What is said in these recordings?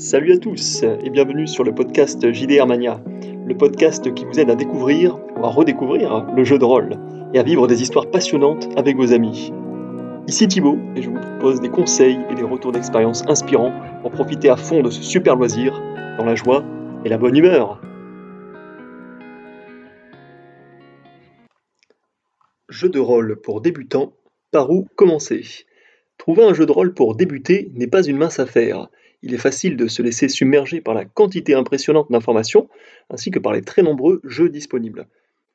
Salut à tous et bienvenue sur le podcast JDR Mania, le podcast qui vous aide à découvrir ou à redécouvrir le jeu de rôle et à vivre des histoires passionnantes avec vos amis. Ici Thibaut et je vous propose des conseils et des retours d'expérience inspirants pour profiter à fond de ce super loisir dans la joie et la bonne humeur. Jeu de rôle pour débutants, par où commencer? Trouver un jeu de rôle pour débuter n'est pas une mince affaire il est facile de se laisser submerger par la quantité impressionnante d'informations, ainsi que par les très nombreux jeux disponibles.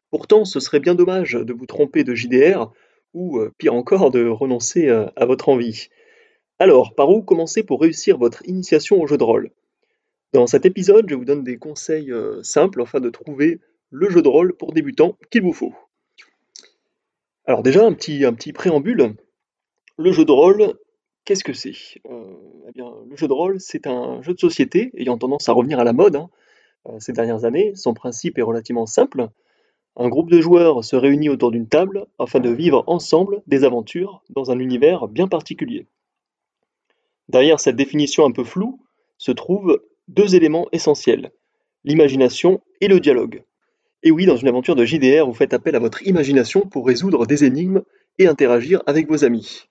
Pourtant, ce serait bien dommage de vous tromper de JDR, ou euh, pire encore, de renoncer euh, à votre envie. Alors, par où commencer pour réussir votre initiation au jeu de rôle? Dans cet épisode, je vous donne des conseils euh, simples afin de trouver le jeu de rôle pour débutants qu'il vous faut. Alors déjà, un petit, un petit préambule. Le jeu de rôle, Qu'est-ce que c'est? Euh, eh le jeu de rôle, c'est un jeu de société ayant tendance à revenir à la mode hein, euh, ces dernières années. Son principe est relativement simple. Un groupe de joueurs se réunit autour d'une table afin de vivre ensemble des aventures dans un univers bien particulier. Derrière cette définition un peu floue se trouvent deux éléments essentiels, l'imagination et le dialogue. Et oui, dans une aventure de JDR, vous faites appel à votre imagination pour résoudre des énigmes et interagir avec vos amis.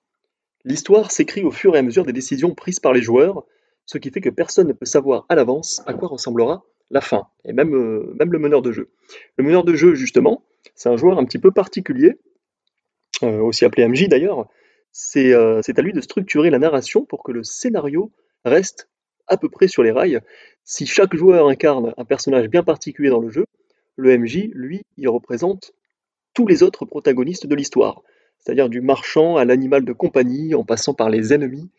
L'histoire s'écrit au fur et à mesure des décisions prises par les joueurs, ce qui fait que personne ne peut savoir à l'avance à quoi ressemblera la fin, et même, euh, le meneur de jeu. Le meneur de jeu, justement, c'est un joueur un petit peu particulier, euh, aussi appelé MJ d'ailleurs. Euh, c'est à lui de structurer la narration pour que le scénario reste à peu près sur les rails. Si chaque joueur incarne un personnage bien particulier dans le jeu, le MJ, lui, il représente tous les autres protagonistes de l'histoire c'est-à-dire du marchand à l'animal de compagnie, en passant par les ennemis.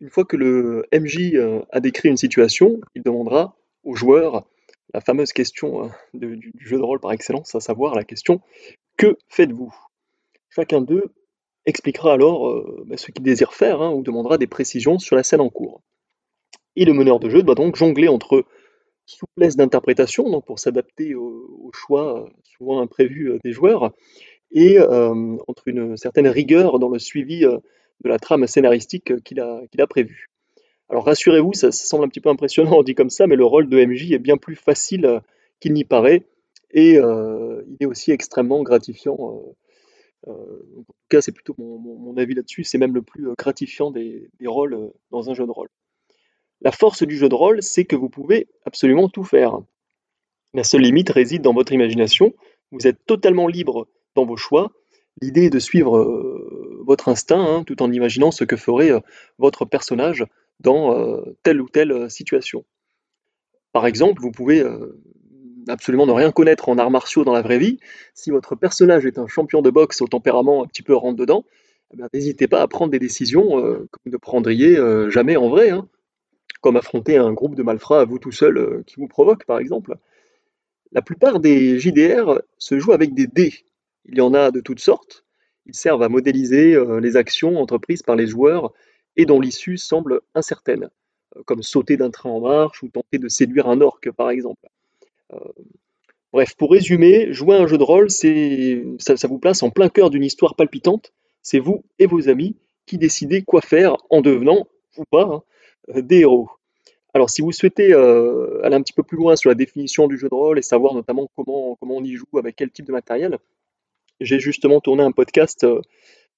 Une fois que le MJ euh, a décrit une situation, il demandera au joueur la fameuse question euh, du, jeu de rôle par excellence, à savoir la question Que faites-vous? Chacun d'eux expliquera alors euh, bah, ce qu'il désire faire hein, ou demandera des précisions sur la scène en cours. Et le meneur de jeu doit donc jongler entre souplesse d'interprétation, pour s'adapter aux choix souvent imprévus des joueurs, et entre une certaine rigueur dans le suivi de la trame scénaristique qu'il a, qu'il a prévue. Alors rassurez-vous, ça, semble un petit peu impressionnant dit comme ça, mais le rôle de MJ est bien plus facile qu'il n'y paraît, et il est aussi extrêmement gratifiant. en tout cas, c'est plutôt mon, avis là-dessus, c'est même le plus gratifiant des, des, rôles dans un jeu de rôle. La force du jeu de rôle, c'est que vous pouvez absolument tout faire. La seule limite réside dans votre imagination. Vous êtes totalement libre dans vos choix. L'idée est de suivre euh, votre instinct hein, tout en imaginant ce que ferait euh, votre personnage dans euh, telle ou telle situation. Par exemple, vous pouvez absolument ne rien connaître en arts martiaux dans la vraie vie. Si votre personnage est un champion de boxe au tempérament un petit peu rentre dedans, eh n'hésitez pas à prendre des décisions que vous ne prendriez jamais en vrai, hein. comme affronter un groupe de malfrats à vous tout seul qui vous provoque, par exemple. La plupart des JDR se jouent avec des dés, il y en a de toutes sortes. Ils servent à modéliser euh, les actions entreprises par les joueurs et dont l'issue semble incertaine, euh, comme sauter d'un train en marche ou tenter de séduire un orque par exemple. Euh, bref, pour résumer, jouer à un jeu de rôle, ça, vous place en plein cœur d'une histoire palpitante. C'est vous et vos amis qui décidez quoi faire en devenant, ou pas, hein, des héros. Alors, si vous souhaitez aller un petit peu plus loin sur la définition du jeu de rôle et savoir notamment comment on y joue, avec quel type de matériel, j'ai justement tourné un podcast euh,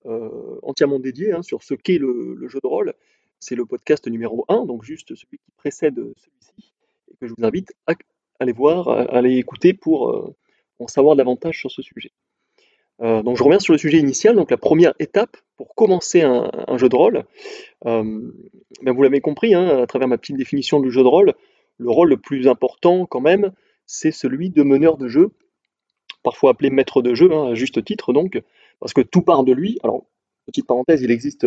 euh, entièrement dédié hein, sur ce qu'est le, jeu de rôle. C'est le podcast numéro 1, donc juste celui qui précède celui-ci, et que je vous invite à aller voir, à aller écouter pour euh, en savoir davantage sur ce sujet. donc je reviens sur le sujet initial, donc la première étape pour commencer un, jeu de rôle. Ben, vous l'avez compris, hein, à travers ma petite définition du jeu de rôle, le rôle le plus important quand même, c'est celui de meneur de jeu parfois appelé maître de jeu, hein, à juste titre donc, parce que tout part de lui. Alors, petite parenthèse, il existe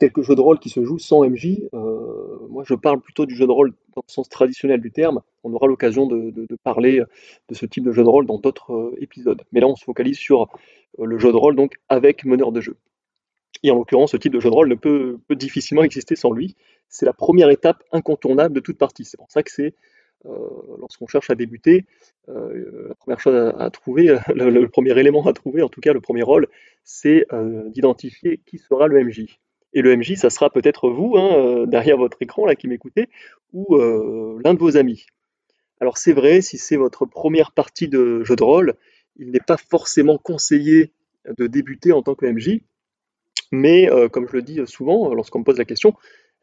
quelques jeux de rôle qui se jouent sans MJ. Euh, moi, je parle plutôt du jeu de rôle dans le sens traditionnel du terme. On aura l'occasion de, parler de ce type de jeu de rôle dans d'autres euh, épisodes. Mais là, on se focalise sur euh, le jeu de rôle donc avec meneur de jeu. Et en l'occurrence, ce type de jeu de rôle ne peut, difficilement exister sans lui. C'est la première étape incontournable de toute partie. C'est pour ça que c'est lorsqu'on cherche à débuter, euh, la première chose à, trouver, le, premier élément à trouver, en tout cas le premier rôle, c'est euh, d'identifier qui sera le MJ. Et le MJ, ça sera peut-être vous, hein, euh, derrière votre écran, là, qui m'écoutez, ou euh, l'un de vos amis. Alors c'est vrai, si c'est votre première partie de jeu de rôle, il n'est pas forcément conseillé de débuter en tant que MJ, mais euh, comme je le dis souvent lorsqu'on me pose la question,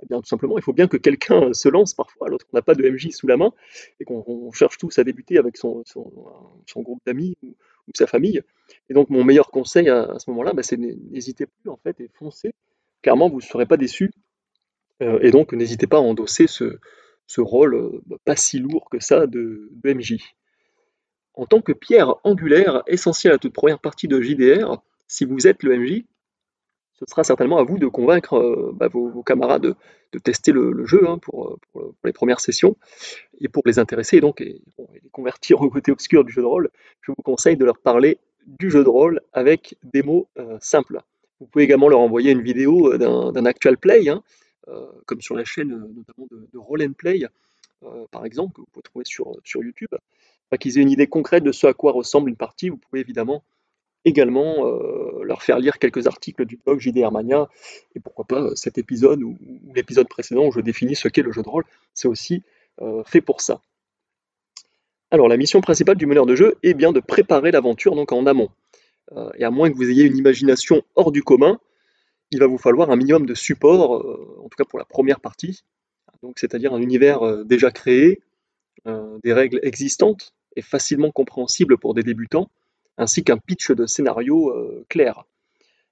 eh bien, tout simplement, il faut bien que quelqu'un se lance parfois lorsqu'on n'a pas de MJ sous la main et qu'on cherche tous à débuter avec son, groupe d'amis ou, sa famille. Et donc, mon meilleur conseil à, ce moment-là, bah, c'est n'hésitez plus en fait et foncez. Clairement, vous ne serez pas déçu. Euh, et donc, n'hésitez pas à endosser ce, ce rôle euh, bah, pas si lourd que ça de, de MJ. En tant que pierre angulaire essentielle à toute première partie de JDR, si vous êtes le MJ, ce sera certainement à vous de convaincre euh, bah, vos, camarades de, tester le, jeu hein, pour, les premières sessions et pour les intéresser et donc les convertir au côté obscur du jeu de rôle. Je vous conseille de leur parler du jeu de rôle avec des mots euh, simples. Vous pouvez également leur envoyer une vidéo euh, d'un actual play, hein, comme sur la chaîne notamment de, Roll Play, par exemple, que vous pouvez trouver sur, sur YouTube. qu'ils aient une idée concrète de ce à quoi ressemble une partie, vous pouvez évidemment également euh, leur faire lire quelques articles du blog JDR Mania, et pourquoi pas euh, cet épisode ou, l'épisode précédent où je définis ce qu'est le jeu de rôle, c'est aussi euh, fait pour ça. Alors la mission principale du meneur de jeu est bien de préparer l'aventure donc en amont. et à moins que vous ayez une imagination hors du commun, il va vous falloir un minimum de support, en tout cas pour la première partie, donc c'est-à-dire un univers déjà créé, des règles existantes et facilement compréhensibles pour des débutants, ainsi qu'un pitch de scénario euh, clair.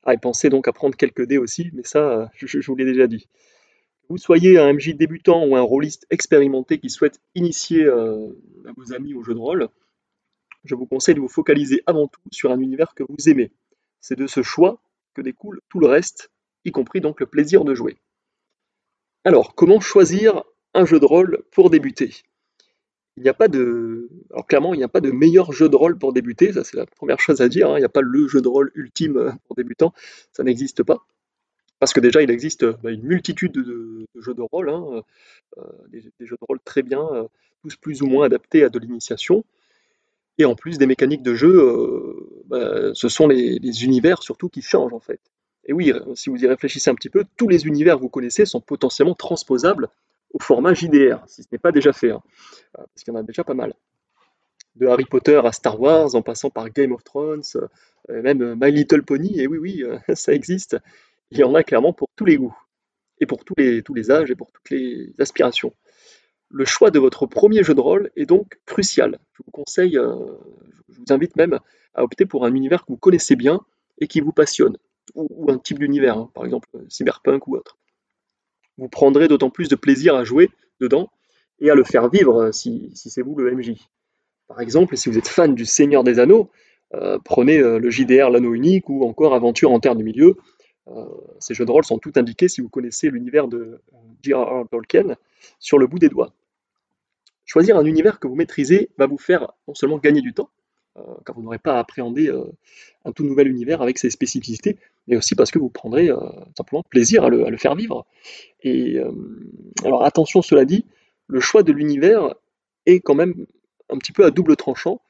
Ah, et pensez donc à prendre quelques dés aussi, mais ça, euh, je, vous l'ai déjà dit. Vous soyez un MJ débutant ou un rôliste expérimenté qui souhaite initier euh, vos amis au jeu de rôle, je vous conseille de vous focaliser avant tout sur un univers que vous aimez. C'est de ce choix que découle tout le reste, y compris donc le plaisir de jouer. Alors, comment choisir un jeu de rôle pour débuter? Il n'y a pas de. Alors clairement, il n'y a pas de meilleur jeu de rôle pour débuter, ça c'est la première chose à dire. Hein. Il n'y a pas le jeu de rôle ultime euh, pour débutants, ça n'existe pas. Parce que déjà, il existe bah, une multitude de, jeux de rôle, hein, euh, des, jeux de rôle très bien, euh, tous plus ou moins adaptés à de l'initiation. Et en plus, des mécaniques de jeu, bah, ce sont les, les, univers surtout qui changent en fait. Et oui, si vous y réfléchissez un petit peu, tous les univers que vous connaissez sont potentiellement transposables au format JDR, si ce n'est pas déjà fait, hein. euh, parce qu'il y en a déjà pas mal. De Harry Potter à Star Wars, en passant par Game of Thrones, euh, même My Little Pony, et oui, oui, euh, ça existe. Il y en a clairement pour tous les goûts, et pour tous les, tous les âges, et pour toutes les aspirations. Le choix de votre premier jeu de rôle est donc crucial. Je vous conseille, je vous invite même à opter pour un univers que vous connaissez bien et qui vous passionne, ou, un type d'univers, hein, par exemple cyberpunk ou autre vous prendrez d'autant plus de plaisir à jouer dedans et à le faire vivre euh, si, c'est vous le MJ. Par exemple, si vous êtes fan du Seigneur des Anneaux, euh, prenez euh, le JDR L'Anneau Unique ou encore Aventure en Terre du Milieu. ces jeux de rôle sont tout indiqués si vous connaissez l'univers de J.R.R. Tolkien sur le bout des doigts. Choisir un univers que vous maîtrisez va vous faire non seulement gagner du temps, car vous n'aurez pas à appréhender un tout nouvel univers avec ses spécificités, mais aussi parce que vous prendrez simplement plaisir à le, faire vivre. Et alors attention, cela dit, le choix de l'univers est quand même un petit peu à double tranchant.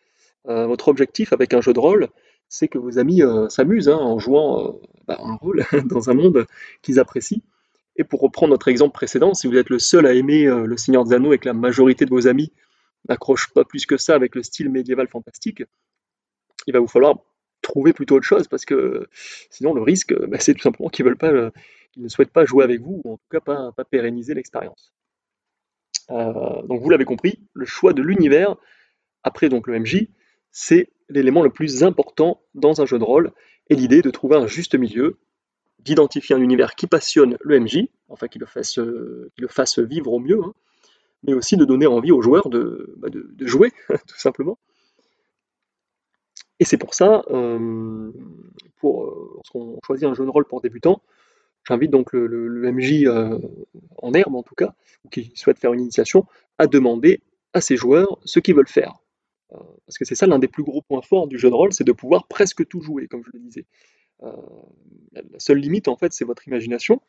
votre objectif avec un jeu de rôle, c'est que vos amis s'amusent hein, en jouant bah, un rôle dans un monde qu'ils apprécient. Et pour reprendre notre exemple précédent, si vous êtes le seul à aimer Le Seigneur des Anneaux et la majorité de vos amis n'accrochent pas plus que ça avec le style médiéval fantastique, il va vous falloir trouver plutôt autre chose parce que sinon le risque, bah, c'est tout simplement qu'ils veulent pas, euh, qu'ils ne souhaitent pas jouer avec vous ou en tout cas pas, pérenniser l'expérience. Euh, donc vous l'avez compris, le choix de l'univers après donc le MJ, c'est l'élément le plus important dans un jeu de rôle et l'idée de trouver un juste milieu, d'identifier un univers qui passionne le MJ, enfin qui le fasse, euh, le fasse vivre au mieux, hein, mais aussi de donner envie aux joueurs de, bah, jouer tout simplement et c'est pour ça, euh, euh, lorsqu'on choisit un jeu de rôle pour débutants, j'invite donc le, MJ euh, en herbe en tout cas, ou qui souhaite faire une initiation, à demander à ses joueurs ce qu'ils veulent faire. parce que c'est ça l'un des plus gros points forts du jeu de rôle, c'est de pouvoir presque tout jouer, comme je le disais. la seule limite, en fait, c'est votre imagination.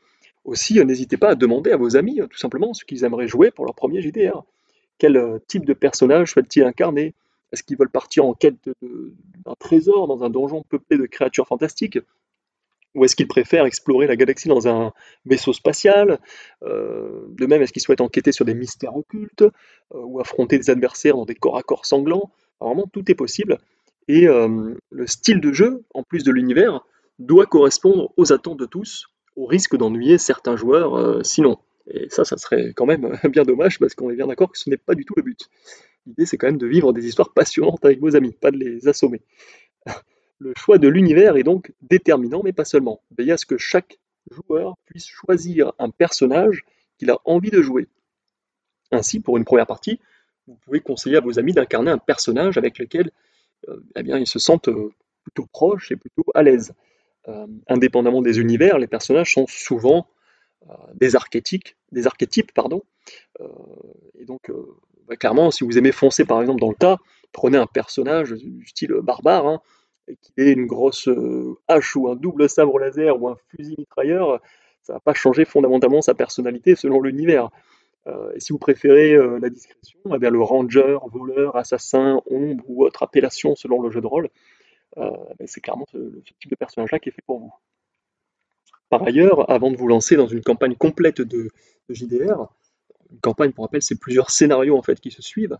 Aussi, n'hésitez pas à demander à vos amis, tout simplement, ce qu'ils aimeraient jouer pour leur premier JDR. Quel type de personnage souhaitent-ils incarner? Est-ce qu'ils veulent partir en quête d'un trésor dans un donjon peuplé de créatures fantastiques? Ou est-ce qu'il préfère explorer la galaxie dans un vaisseau spatial? Euh, De même, est-ce qu'il souhaite enquêter sur des mystères occultes euh, ou affronter des adversaires dans des corps à corps sanglants? Vraiment, tout est possible. Et euh, le style de jeu, en plus de l'univers, doit correspondre aux attentes de tous, au risque d'ennuyer certains joueurs sinon. Et ça, ça serait quand même bien dommage parce qu'on est bien d'accord que ce n'est pas du tout le but. L'idée, c'est quand même de vivre des histoires passionnantes avec vos amis, pas de les assommer. Le choix de l'univers est donc déterminant, mais pas seulement. Veillez à ce que chaque joueur puisse choisir un personnage qu'il a envie de jouer. Ainsi, pour une première partie, vous pouvez conseiller à vos amis d'incarner un personnage avec lequel euh, eh bien, ils se sentent euh, plutôt proches et plutôt à l'aise. Euh, indépendamment des univers, les personnages sont souvent des archétypes, des archétypes pardon. et donc, bah, clairement, si vous aimez foncer par exemple dans le tas, prenez un personnage du style barbare, hein, qu'il ait une grosse euh, hache ou un double sabre laser ou un fusil mitrailleur, ça va pas changer fondamentalement sa personnalité selon l'univers. Euh, et si vous préférez euh, la discrétion, eh le ranger, voleur, assassin, ombre ou autre appellation selon le jeu de rôle, ben, c'est clairement ce, type de personnage-là qui est fait pour vous. Par ailleurs, avant de vous lancer dans une campagne complète de, JDR, une campagne pour rappel, c'est plusieurs scénarios en fait qui se suivent.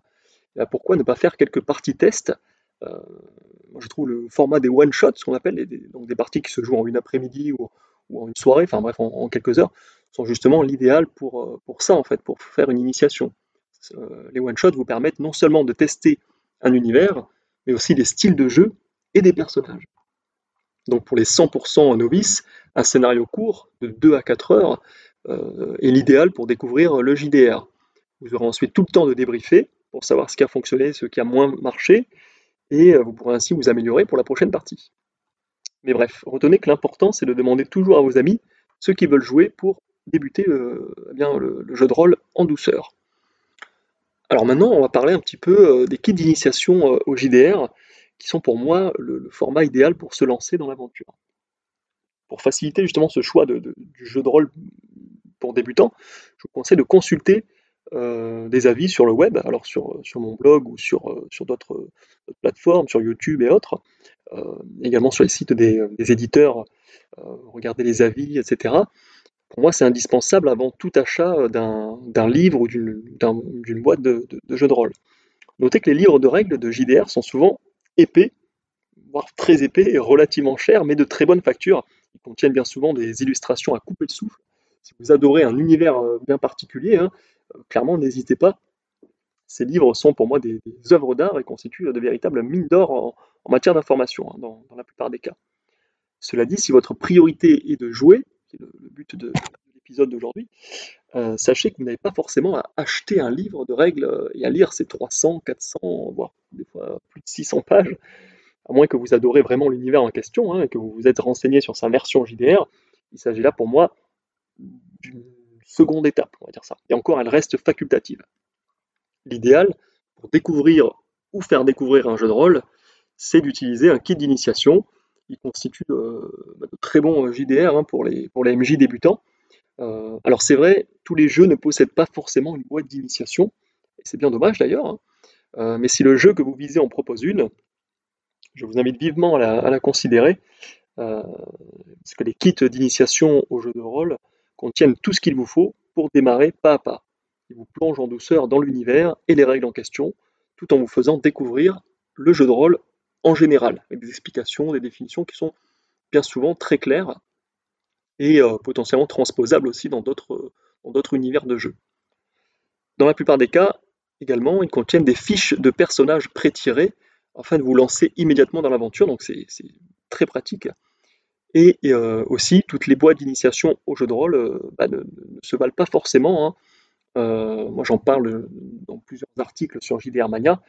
Eh pourquoi ne pas faire quelques parties tests moi, je trouve le format des one-shots, ce qu'on appelle, des, donc des parties qui se jouent en une après-midi ou, en une soirée, enfin bref, en, quelques heures, sont justement l'idéal pour, euh, ça, en fait, pour faire une initiation. Euh, les one-shots vous permettent non seulement de tester un univers, mais aussi des styles de jeu et des personnages. Donc pour les 100% novices, un scénario court de 2 à 4 heures euh, est l'idéal pour découvrir le JDR. Vous aurez ensuite tout le temps de débriefer pour savoir ce qui a fonctionné, ce qui a moins marché, et euh, vous pourrez ainsi vous améliorer pour la prochaine partie. Mais bref, retenez que l'important c'est de demander toujours à vos amis ceux qui veulent jouer pour débuter eh bien, le, jeu de rôle en douceur. Alors maintenant, on va parler un petit peu euh, des kits d'initiation au JDR, qui sont pour moi le, format idéal pour se lancer dans l'aventure. Pour faciliter justement ce choix du jeu de rôle pour débutants, je vous conseille de consulter euh, des avis sur le web, alors sur, sur mon blog ou sur, euh, sur d'autres plateformes, sur YouTube et autres, euh, également sur les sites des, éditeurs, regarder les avis, etc. Pour moi, c'est indispensable avant tout achat d'un livre ou d'une boîte de, de, jeux de rôle. Notez que les livres de règles de JDR sont souvent épais, voire très épais et relativement chers, mais de très bonne facture. Ils contiennent bien souvent des illustrations à couper le souffle. Si vous adorez un univers bien particulier, hein, clairement, n'hésitez pas. Ces livres sont pour moi des, œuvres d'art et constituent de véritables mines d'or en, matière d'information, hein, dans, la plupart des cas. Cela dit, si votre priorité est de jouer, c'est le, but de, d'aujourd'hui, euh, sachez que vous n'avez pas forcément à acheter un livre de règles euh, et à lire ces 300, 400, voire des fois plus de 600 pages, à moins que vous adorez vraiment l'univers en question hein, et que vous vous êtes renseigné sur sa version JDR. Il s'agit là pour moi d'une seconde étape, on va dire ça. Et encore, elle reste facultative. L'idéal, pour découvrir ou faire découvrir un jeu de rôle, c'est d'utiliser un kit d'initiation. Il constitue euh, bah, de très bons JDR hein, pour les MJ débutants. Euh, alors c'est vrai, tous les jeux ne possèdent pas forcément une boîte d'initiation, et c'est bien dommage d'ailleurs, hein. mais si le jeu que vous visez en propose une, je vous invite vivement à la, à la considérer, parce que les kits d'initiation au jeu de rôle contiennent tout ce qu'il vous faut pour démarrer pas à pas. Ils vous plongent en douceur dans l'univers et les règles en question, tout en vous faisant découvrir le jeu de rôle en général, avec des explications, des définitions qui sont bien souvent très claires et euh, potentiellement transposables aussi dans d'autres univers de jeu. Dans la plupart des cas, également, ils contiennent des fiches de personnages pré-tirés afin de vous lancer immédiatement dans l'aventure, donc c'est très pratique. Et euh, aussi, toutes les boîtes d'initiation au jeu de rôle euh, bah, ne, se valent pas forcément. Hein. Moi, j'en parle dans plusieurs articles sur JDR Mania.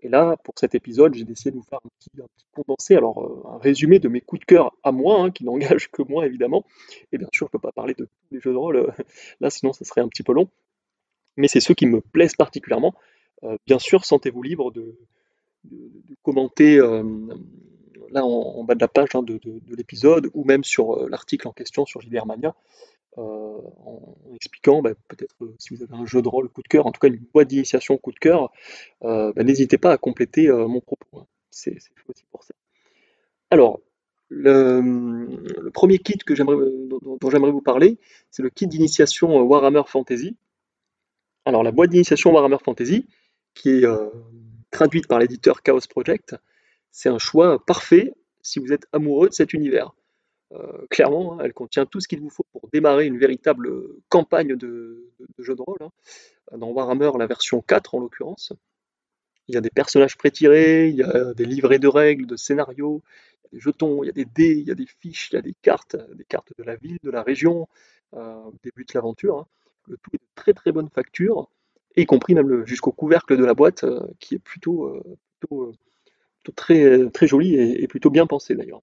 Et là, pour cet épisode, j'ai décidé de vous faire un petit, condensé, alors un résumé de mes coups de cœur à moi, hein, qui n'engage que moi évidemment. Et bien sûr, je ne peux pas parler de tous les jeux de rôle, là sinon ça serait un petit peu long. Mais c'est ceux qui me plaisent particulièrement. bien sûr, sentez-vous libre de, commenter là en, bas de la page hein, de, l'épisode, ou même sur euh, l'article en question sur JDR Mania, euh, en, expliquant bah, peut-être euh, si vous avez un jeu de rôle coup de cœur, en tout cas une boîte d'initiation coup de cœur, bah, n'hésitez pas à compléter mon propos. Hein. C'est aussi pour ça. Alors, Le, premier kit dont, j'aimerais vous parler, c'est le kit d'initiation Warhammer Fantasy. Alors la boîte d'initiation Warhammer Fantasy, qui est euh, traduite par l'éditeur Chaos Project, c'est un choix parfait si vous êtes amoureux de cet univers. Euh, clairement, hein, elle contient tout ce qu'il vous faut pour démarrer une véritable campagne de, jeu de rôle. Hein. Dans Warhammer, la version 4 en l'occurrence. Il y a des personnages prétirés, il y a des livrets de règles, de scénarios, des jetons, il y a des dés, il y a des fiches, il y a des cartes, des cartes de la ville, de la région, euh, début de l'aventure. Hein. Le tout est de très très bonne facture, y compris même jusqu'au couvercle de la boîte, euh, qui est plutôt, plutôt, très, très joli et plutôt bien pensé d'ailleurs.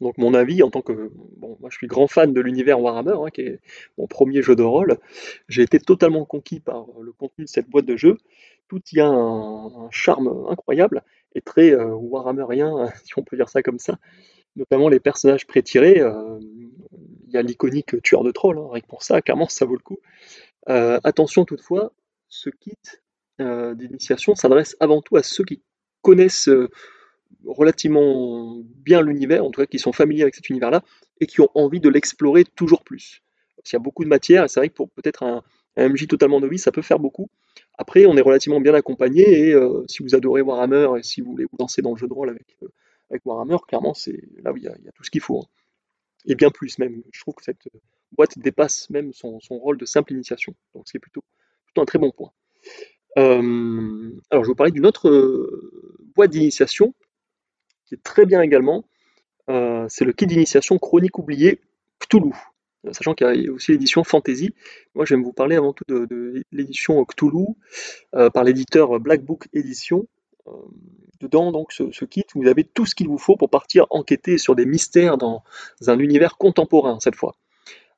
Donc mon avis, en tant que... Moi je suis grand fan de l'univers Warhammer, hein, qui est mon premier jeu de rôle. J'ai été totalement conquis par le contenu de cette boîte de jeu. Tout y a un, charme incroyable et très euh, Warhammerien, si on peut dire ça comme ça. Notamment les personnages pré-tirés. Euh, il y a l'iconique tueur de trolls, hein, pour ça, clairement ça vaut le coup. Euh, attention toutefois, ce kit d'initiation s'adresse avant tout à ceux qui connaissent relativement bien l'univers, en tout cas qui sont familiers avec cet univers-là, et qui ont envie de l'explorer toujours plus. Il y a beaucoup de matière, et c'est vrai que pour peut-être un, MJ totalement novice, ça peut faire beaucoup. Après, on est relativement bien accompagné, et euh, si vous adorez Warhammer, et si vous voulez vous lancer dans le jeu de rôle avec, euh, Warhammer, clairement, c'est là où il y, a, tout ce qu'il faut. Hein. Et bien plus même. Je trouve que cette boîte dépasse même son, rôle de simple initiation. Donc c'est plutôt, plutôt un très bon point. Euh, alors je vais vous parler d'une autre boîte d'initiation qui est très bien également, euh, c'est le kit d'initiation Chronique oubliée Cthulhu. Euh, sachant qu'il y a aussi l'édition Fantasy. Moi, je vais vous parler avant tout de, l'édition Cthulhu euh, par l'éditeur Black Book Edition. dedans, donc, ce, kit, vous avez tout ce qu'il vous faut pour partir enquêter sur des mystères dans un univers contemporain cette fois.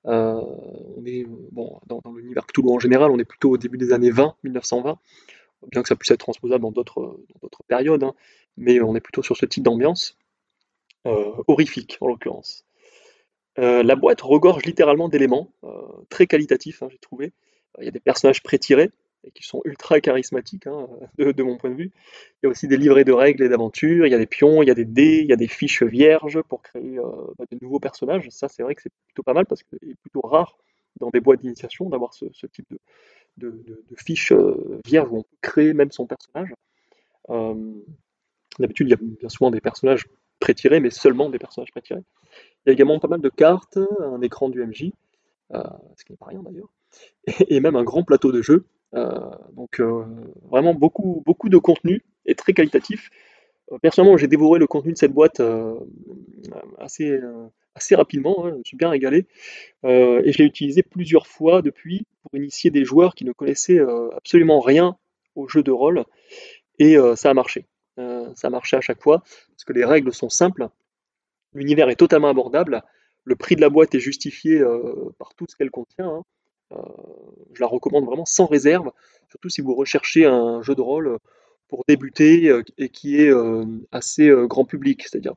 on est bon, dans, l'univers Cthulhu en général, on est plutôt au début des années 20, 1920, bien que ça puisse être transposable dans d'autres périodes. Hein mais on est plutôt sur ce type d'ambiance, euh, horrifique en l'occurrence. Euh, la boîte regorge littéralement d'éléments euh, très qualitatifs, hein, j'ai trouvé. Il y a des personnages pré-tirés et qui sont ultra charismatiques hein, de, mon point de vue. Il y a aussi des livrets de règles et d'aventures, il y a des pions, il y a des dés, il y a des fiches vierges pour créer bah, de nouveaux personnages. Ça, c'est vrai que c'est plutôt pas mal parce qu'il est plutôt rare dans des boîtes d'initiation d'avoir ce, type de, fiches vierges où on peut créer même son personnage. D'habitude, il y a bien souvent des personnages pré-tirés, mais seulement des personnages pré-tirés. Il y a également pas mal de cartes, un écran du MJ, euh, ce qui n'est pas rien d'ailleurs, et, même un grand plateau de jeu. Euh, donc euh, vraiment beaucoup, beaucoup de contenu et très qualitatif. personnellement, j'ai dévoré le contenu de cette boîte assez, rapidement, hein, je me suis bien régalé, et je l'ai utilisé plusieurs fois depuis pour initier des joueurs qui ne connaissaient absolument rien au jeu de rôle, et ça a marché. Euh, ça marchait à chaque fois, parce que les règles sont simples, l'univers est totalement abordable, le prix de la boîte est justifié euh, par tout ce qu'elle contient. Hein. Euh, je la recommande vraiment sans réserve, surtout si vous recherchez un jeu de rôle pour débuter et qui est assez grand public, c'est-à-dire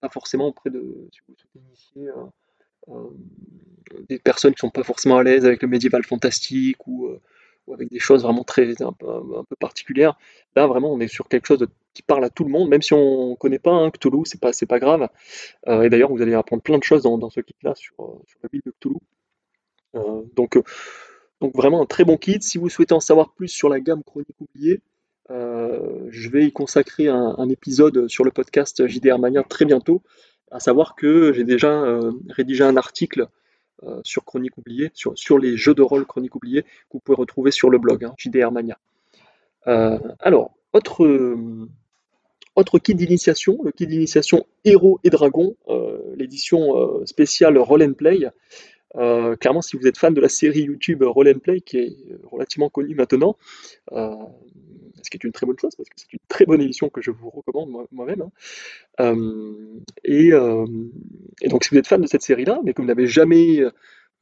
pas forcément auprès de des personnes qui sont pas forcément à l'aise avec le médiéval fantastique ou avec des choses vraiment très un peu, particulières. Là, vraiment, on est sur quelque chose qui parle à tout le monde, même si on ne connaît pas hein, Cthulhu, c'est pas, pas grave. Euh, et d'ailleurs, vous allez apprendre plein de choses dans, ce kit-là sur, euh, sur la ville de Cthulhu. Euh, donc, vraiment un très bon kit. Si vous souhaitez en savoir plus sur la gamme Chronique oubliée, je vais y consacrer un, un, épisode sur le podcast JDR Mania très bientôt. À savoir que j'ai déjà rédigé un article euh, sur Chronique oubliée, sur, les jeux de rôle Chronique oubliée que vous pouvez retrouver sur le blog hein, JDR Mania. Euh, alors, autre, euh, autre kit d'initiation, le kit d'initiation Héros et Dragons, l'édition spéciale Roll and Play. clairement, si vous êtes fan de la série YouTube Roll and Play, qui est relativement connue maintenant, ce qui est une très bonne chose, parce que c'est une très bonne édition que je vous recommande moi-même. Hein. Euh, euh, et, donc si vous êtes fan de cette série-là, mais que vous n'avez jamais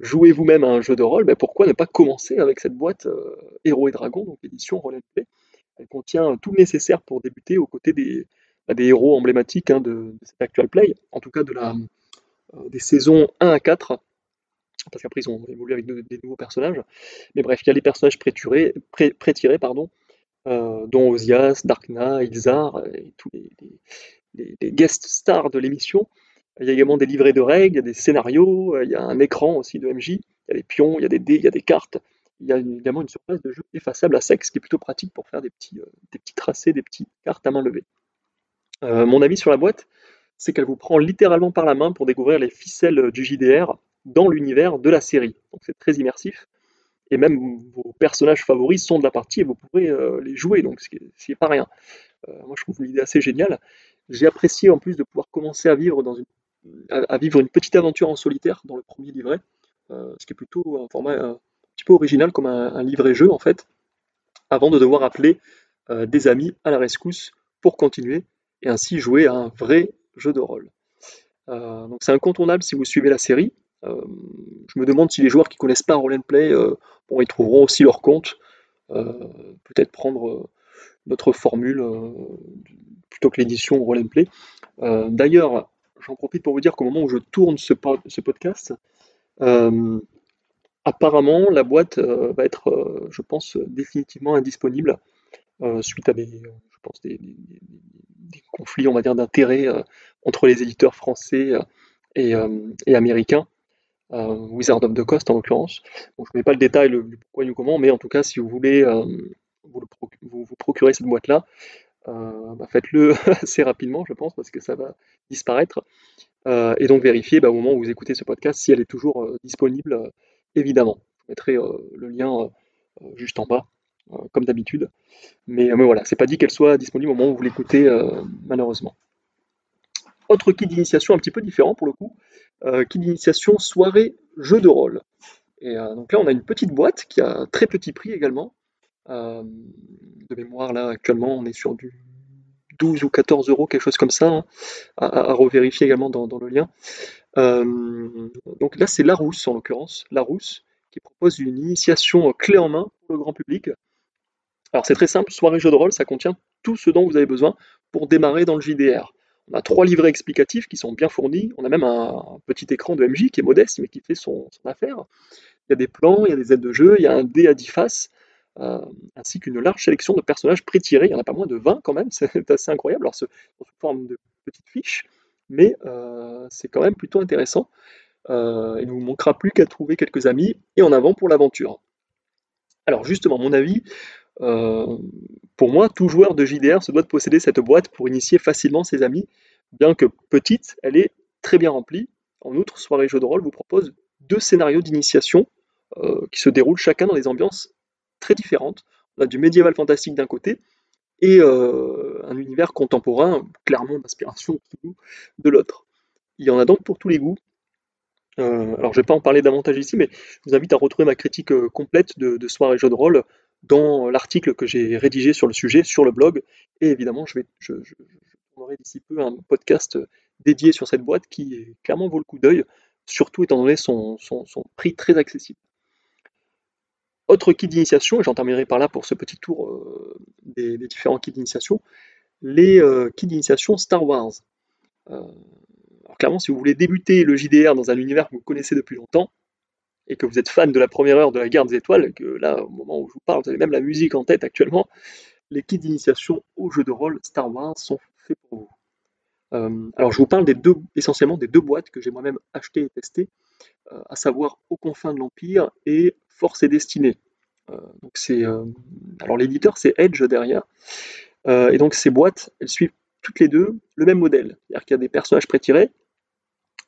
joué vous-même à un jeu de rôle, ben pourquoi ne pas commencer avec cette boîte euh, Héros et Dragons, donc l'édition Roll Play Elle contient tout le nécessaire pour débuter aux côtés des, bah, des héros emblématiques hein, de, cette actual play, en tout cas de la, des saisons 1 à 4 parce qu'après ils ont évolué avec des nouveaux personnages. Mais bref, il y a les personnages pré-tirés, pardon, dont Ozias, Darkna, Ilzar et tous les, guest stars de l'émission. Il y a également des livrets de règles, des scénarios, il y a un écran aussi de MJ, il y a des pions, il y a des dés, il y a des cartes. Il y a également une surface de jeu effaçable à sec, ce qui est plutôt pratique pour faire des petits, des petits tracés, des petites cartes à main levée. mon avis sur la boîte, c'est qu'elle vous prend littéralement par la main pour découvrir les ficelles du JDR dans l'univers de la série. Donc c'est très immersif. Et même vos personnages favoris sont de la partie et vous pourrez euh, les jouer, donc ce qui n'est pas rien. Euh, moi je trouve l'idée assez géniale. J'ai apprécié en plus de pouvoir commencer à vivre, dans une, à, vivre une petite aventure en solitaire dans le premier livret, euh, ce qui est plutôt un format un petit peu original comme un, livret jeu en fait, avant de devoir appeler des amis à la rescousse pour continuer et ainsi jouer à un vrai jeu de rôle. donc c'est incontournable si vous suivez la série. Euh, je me demande si les joueurs qui connaissent pas Roll and Play, euh, bon, ils trouveront aussi leur compte. Euh, peut-être prendre notre formule plutôt que l'édition Roll and Play. D'ailleurs, j'en profite pour vous dire qu'au moment où je tourne ce, podcast, apparemment la boîte va être, je pense, définitivement indisponible suite à des, je pense, des, conflits, on va dire, d'intérêts entre les éditeurs français et américains. Euh, Wizard of the Coast en l'occurrence. je ne mets pas le détail, le, pourquoi du comment, mais en tout cas, si vous voulez euh, vous, vous, procurer cette boîte-là, euh, bah, faites-le assez rapidement, je pense, parce que ça va disparaître. et donc vérifiez bah, au moment où vous écoutez ce podcast si elle est toujours disponible, évidemment. Je mettrai le lien juste en bas, comme d'habitude. Mais, mais, voilà, c'est pas dit qu'elle soit disponible au moment où vous l'écoutez, malheureusement. Autre kit d'initiation un petit peu différent pour le coup, euh, kit d'initiation soirée jeu de rôle. Et euh, donc là, on a une petite boîte qui a très petit prix également. Euh, de mémoire, là, actuellement, on est sur du 12 ou 14 euros, quelque chose comme ça, hein, à, revérifier également dans, le lien. donc là, c'est Larousse en l'occurrence, Larousse, qui propose une initiation clé en main pour le grand public. Alors c'est très simple, soirée jeu de rôle, ça contient tout ce dont vous avez besoin pour démarrer dans le JDR. On a trois livrets explicatifs qui sont bien fournis. On a même un, petit écran de MJ qui est modeste, mais qui fait son, affaire. Il y a des plans, il y a des aides de jeu, il y a un dé à 10 faces, euh, ainsi qu'une large sélection de personnages pré-tirés. Il n'y en a pas moins de 20 quand même, c'est assez incroyable. Alors, sous forme de petites fiches, mais euh, c'est quand même plutôt intéressant. Euh, il ne vous manquera plus qu'à trouver quelques amis et en avant pour l'aventure. Alors justement, mon avis, pour moi, tout joueur de JDR se doit de posséder cette boîte pour initier facilement ses amis. Bien que petite, elle est très bien remplie. En outre, Soirée Jeu de rôle vous propose deux scénarios d'initiation euh, qui se déroulent chacun dans des ambiances très différentes. On a du médiéval fantastique d'un côté et euh, un univers contemporain, clairement d'inspiration de l'autre. Il y en a donc pour tous les goûts. alors je ne vais pas en parler davantage ici, mais je vous invite à retrouver ma critique complète de, de Soirée Jeu de rôle dans l'article que j'ai rédigé sur le sujet sur le blog. Et évidemment, je vais, je, d'ici peu un podcast dédié sur cette boîte qui clairement vaut le coup d'œil, surtout étant donné son, prix très accessible. Autre kit d'initiation, et j'en terminerai par là pour ce petit tour euh, des, différents kits d'initiation, les euh, kits d'initiation Star Wars. Euh, alors clairement, si vous voulez débuter le JDR dans un univers que vous connaissez depuis longtemps, et que vous êtes fan de la première heure de la guerre des étoiles, que là, au moment où je vous parle, vous avez même la musique en tête actuellement, les kits d'initiation au jeu de rôle Star Wars sont faits pour vous. Euh, alors je vous parle des deux, essentiellement des deux boîtes que j'ai moi-même achetées et testées, euh, à savoir Aux confins de l'Empire et Force et Destinée. Euh, donc c'est, alors l'éditeur c'est Edge derrière, et donc ces boîtes, elles suivent toutes les deux le même modèle, c'est-à-dire qu'il y a des personnages pré-tirés,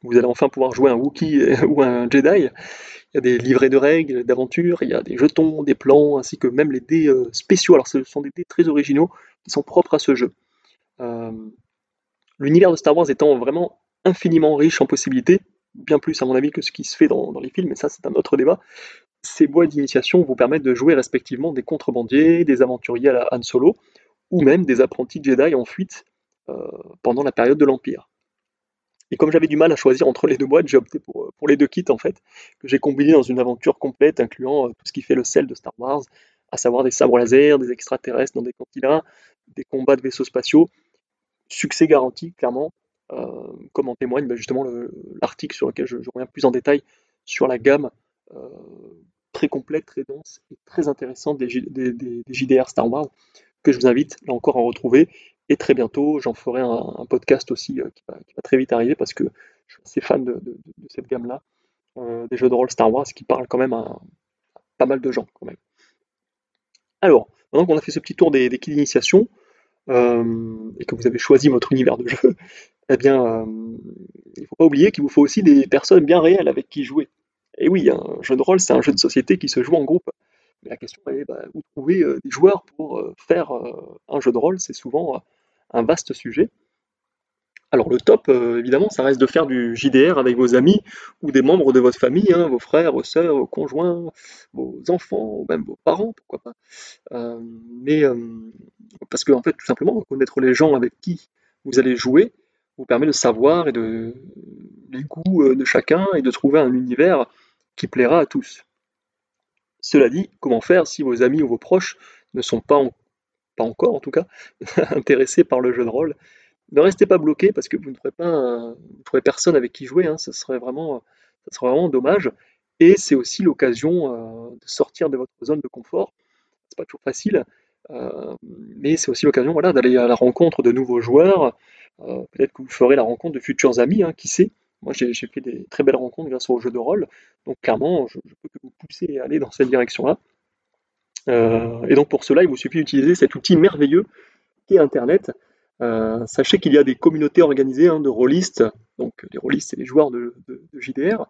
vous allez enfin pouvoir jouer un Wookiee ou un Jedi. Il y a des livrets de règles, d'aventures, il y a des jetons, des plans, ainsi que même les dés euh, spéciaux. Alors ce sont des dés très originaux qui sont propres à ce jeu. Euh, l'univers de Star Wars étant vraiment infiniment riche en possibilités, bien plus à mon avis que ce qui se fait dans, les films, mais ça c'est un autre débat. Ces boîtes d'initiation vous permettent de jouer respectivement des contrebandiers, des aventuriers à la Han Solo, ou même des apprentis Jedi en fuite euh, pendant la période de l'Empire. Et comme j'avais du mal à choisir entre les deux boîtes, j'ai opté pour, euh, les deux kits en fait, que j'ai combinés dans une aventure complète incluant euh, tout ce qui fait le sel de Star Wars, à savoir des sabres laser, des extraterrestres dans des cantinas, des combats de vaisseaux spatiaux. Succès garanti, clairement, euh, comme en témoigne bah, justement l'article sur lequel je, reviens plus en détail sur la gamme très complète, très dense et très intéressante des, JDR Star Wars que je vous invite là encore à retrouver. Et très bientôt, j'en ferai un, podcast aussi qui va, très vite arriver parce que je suis assez fan de, cette gamme-là, des jeux de rôle Star Wars qui parlent quand même à, pas mal de gens quand même. Alors, maintenant qu'on a fait ce petit tour des, kits d'initiation, et que vous avez choisi votre univers de jeu, eh bien, euh, il ne faut pas oublier qu'il vous faut aussi des personnes bien réelles avec qui jouer. Et oui, un jeu de rôle, c'est un jeu de société qui se joue en groupe. Mais la question est, bah, où trouver euh, des joueurs pour euh, faire un jeu de rôle? C'est souvent un vaste sujet. Alors le top, évidemment, ça reste de faire du JDR avec vos amis ou des membres de votre famille, hein, vos frères, vos sœurs, vos conjoints, vos enfants, ou même vos parents, pourquoi pas. mais parce que en fait, tout simplement, connaître les gens avec qui vous allez jouer, vous permet de savoir et de les goûts euh, de chacun et de trouver un univers qui plaira à tous. Cela dit, comment faire si vos amis ou vos proches ne sont pas, pas encore en tout cas intéressés par le jeu de rôle Ne restez pas bloqué parce que vous ne trouverez pas trouverez personne avec qui jouer, hein. ce serait vraiment, ça serait vraiment dommage. Et c'est aussi l'occasion euh, de sortir de votre zone de confort. C'est pas toujours facile, euh, mais c'est aussi l'occasion voilà, d'aller à la rencontre de nouveaux joueurs, euh, peut-être que vous ferez la rencontre de futurs amis, hein, qui sait. Moi, j'ai fait des très belles rencontres grâce au jeu de rôle. Donc, clairement, je, peux que vous pousser à aller dans cette direction-là. Euh, et donc, pour cela, il vous suffit d'utiliser cet outil merveilleux qui est Internet. Euh, sachez qu'il y a des communautés organisées hein, de rôlistes. Donc, les rôlistes, c'est les joueurs de, JDR.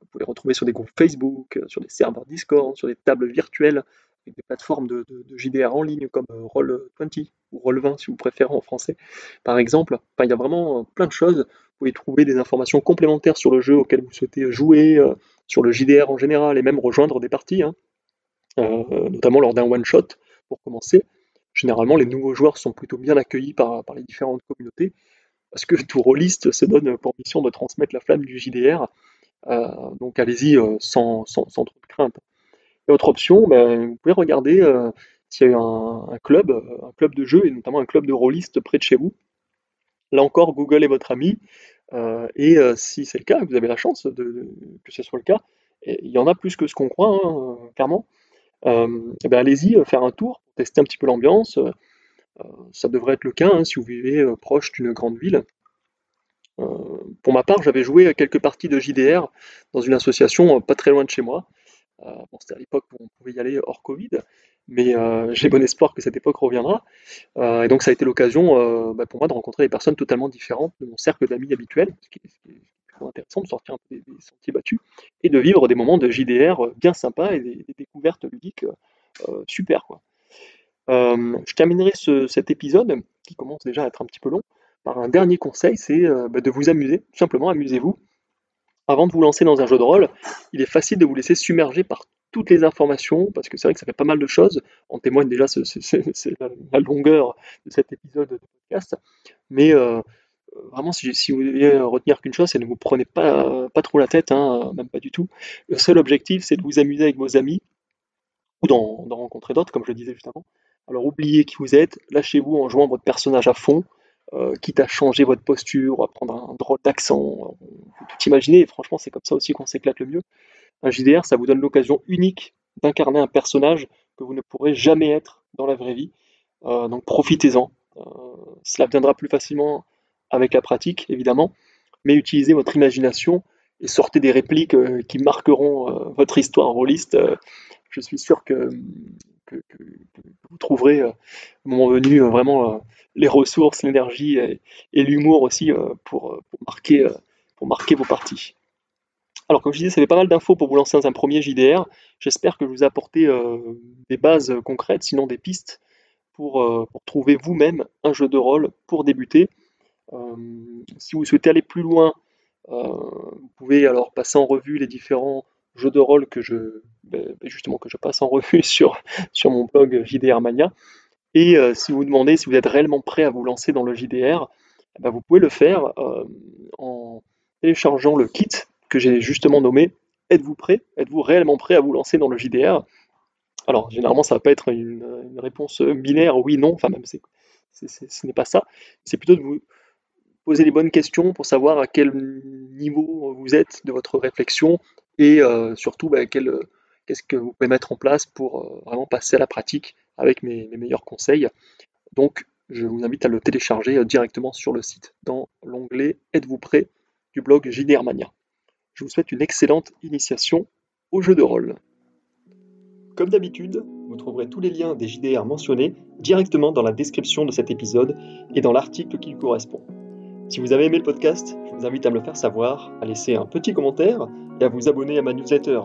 Vous pouvez les retrouver sur des groupes Facebook, sur des serveurs Discord, sur des tables virtuelles, avec des plateformes de, JDR en ligne comme Roll20 ou Roll20 si vous préférez en français, par exemple. il y a vraiment euh, plein de choses. Vous pouvez trouver des informations complémentaires sur le jeu auquel vous souhaitez jouer, euh, sur le JDR en général, et même rejoindre des parties, hein. Euh, notamment lors d'un one-shot pour commencer. Généralement, les nouveaux joueurs sont plutôt bien accueillis par, les différentes communautés, parce que tout rôliste se donne pour mission de transmettre la flamme du JDR. donc allez-y sans, sans, trop de crainte. Et autre option, ben, vous pouvez regarder euh, s'il y a un, club, un club de jeu, et notamment un club de rôlistes près de chez vous. Là encore, Google est votre ami. Euh, et euh, si c'est le cas, vous avez la chance que ce soit le cas, il y en a plus que ce qu'on croit, hein, clairement. Eh ben, allez-y, faire un tour, tester un petit peu l'ambiance. ça devrait être le cas hein, si vous vivez proche d'une grande ville. pour ma part, j'avais joué quelques parties de JDR dans une association pas très loin de chez moi. Euh, c'était à l'époque où on pouvait y aller hors Covid, mais euh, j'ai bon espoir que cette époque reviendra. Euh, et donc ça a été l'occasion bah, pour moi de rencontrer des personnes totalement différentes de mon cercle d'amis habituel, intéressant de sortir des, sentiers battus et de vivre des moments de JDR bien sympas et des, découvertes ludiques super. Quoi. je terminerai cet épisode, qui commence déjà à être un petit peu long, par un dernier conseil, c'est bah, de vous amuser, tout simplement amusez-vous. Avant de vous lancer dans un jeu de rôle, il est facile de vous laisser submerger par toutes les informations, parce que c'est vrai que ça fait pas mal de choses. En témoigne déjà la, longueur de cet épisode de podcast. Mais euh, vraiment, si, vous deviez retenir qu'une chose, c'est ne vous prenez pas, pas trop la tête, hein, même pas du tout. Le seul objectif, c'est de vous amuser avec vos amis, ou d'en rencontrer d'autres, comme je le disais juste avant. Alors oubliez qui vous êtes, lâchez-vous en jouant votre personnage à fond, euh, quitte à changer votre posture, à prendre un drôle d'accent, vous tout imaginer, et franchement c'est comme ça aussi qu'on s'éclate le mieux. Un JDR, ça vous donne l'occasion unique d'incarner un personnage que vous ne pourrez jamais être dans la vraie vie, euh, donc profitez-en. Euh, cela viendra plus facilement avec la pratique, évidemment, mais utilisez votre imagination et sortez des répliques qui marqueront votre histoire rôliste. je suis sûr que, vous trouverez, au moment venu, vraiment les ressources, l'énergie et, l'humour aussi euh, pour, marquer, euh, pour marquer vos parties. Alors comme je disais, ça fait pas mal d'infos pour vous lancer dans un premier JDR. J'espère que je vous ai apporté euh, des bases concrètes, sinon des pistes, pour, trouver vous-même un jeu de rôle pour débuter. Si vous souhaitez aller plus loin, vous pouvez alors passer en revue les différents jeux de rôle que je, ben, ben, justement, que je passe en revue sur, sur mon blog JDR Mania. Et euh, si vous demandez si vous êtes réellement prêt à vous lancer dans le JDR, eh ben, vous pouvez le faire euh, en téléchargeant le kit que j'ai justement nommé Êtes-vous prêt? Êtes-vous réellement prêt à vous lancer dans le JDR Alors, généralement, ça va pas être une, réponse binaire oui, non, enfin, même ce n'est pas ça. C'est plutôt de vous poser les bonnes questions pour savoir à quel niveau vous êtes de votre réflexion et euh, surtout bah, qu'est-ce que vous pouvez mettre en place pour vraiment passer à la pratique avec mes, meilleurs conseils. Donc, je vous invite à le télécharger euh, directement sur le site dans l'onglet Êtes-vous prêt du blog JDR Mania. Je vous souhaite une excellente initiation au jeu de rôle. Comme d'habitude, vous trouverez tous les liens des JDR mentionnés directement dans la description de cet épisode et dans l'article qui lui correspond. Si vous avez aimé le podcast, je vous invite à me le faire savoir, à laisser un petit commentaire et à vous abonner à ma newsletter.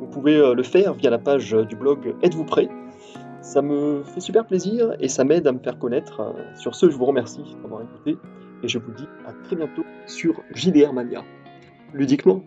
Vous pouvez euh, le faire via la page du blog Êtes-vous prêt? Ça me fait super plaisir et ça m'aide à me faire connaître. Sur ce, je vous remercie d'avoir écouté et je vous dis à très bientôt sur JDR Mania. Ludiquement